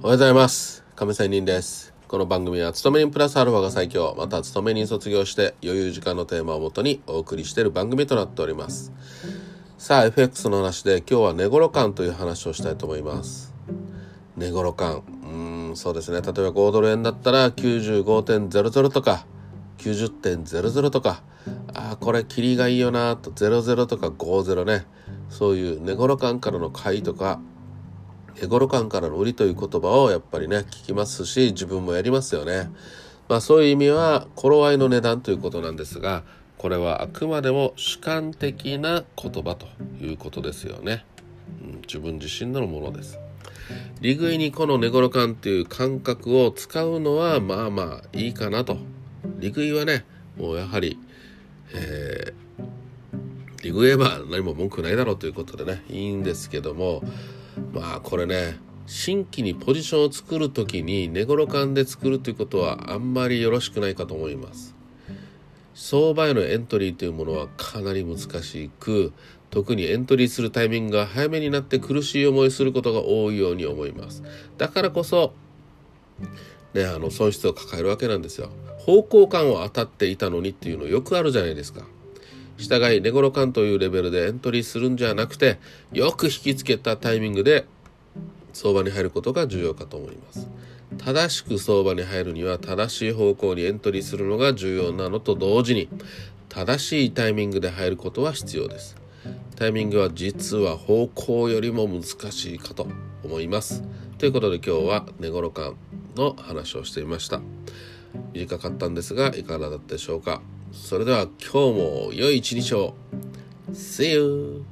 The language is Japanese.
おはようございます。亀仙人です。この番組は勤め人プラスアルファが最強。また勤め人卒業して余裕時間のテーマをもとにお送りしている番組となっております。さあ FX の話で今日は寝頃感という話をしたいと思います。寝頃感。うんそうですね。例えば5ドル円だったら95.00とか90.00とか。ああこれキリがいいよなと。00とか50ね。そういう寝頃感からの買いとか寝頃感からの売りという言葉をやっぱりね聞きますし自分もやりますよね。まあそういう意味は頃合いの値段ということなんですがこれはあくまでも主観的な言葉ということですよね。うん、自分自身のものです。利食いにこの寝頃感っていう感覚を使うのはまあまあいいかなと。利食いはねもうやはり、えー、利食えば何も文句ないだろうということでねいいんですけどもまあこれね新規にポジションを作る時に寝頃感で作るということはあんまりよろしくないかと思います。相場へのエントリーというものはかなり難しく特にエントリーするタイミングが早めになって苦しい思いすることが多いように思います。だからこそねあの損失を抱えるわけなんですよ。方向感を当たっていたのにっていうのよくあるじゃないですか。従い寝頃感というレベルでエントリーするんじゃなくてよく引きつけたタイミングで相場に入ることが重要かと思います。正しく相場に入るには正しい方向にエントリーするのが重要なのと同時に正しいタイミングで入ることは必要です。タイミングは実は方向よりも難しいかと思います。ということで今日は寝頃感の話をしてみました。短かったんですがいかがだったでしょうか？それでは今日も良い一日を See you!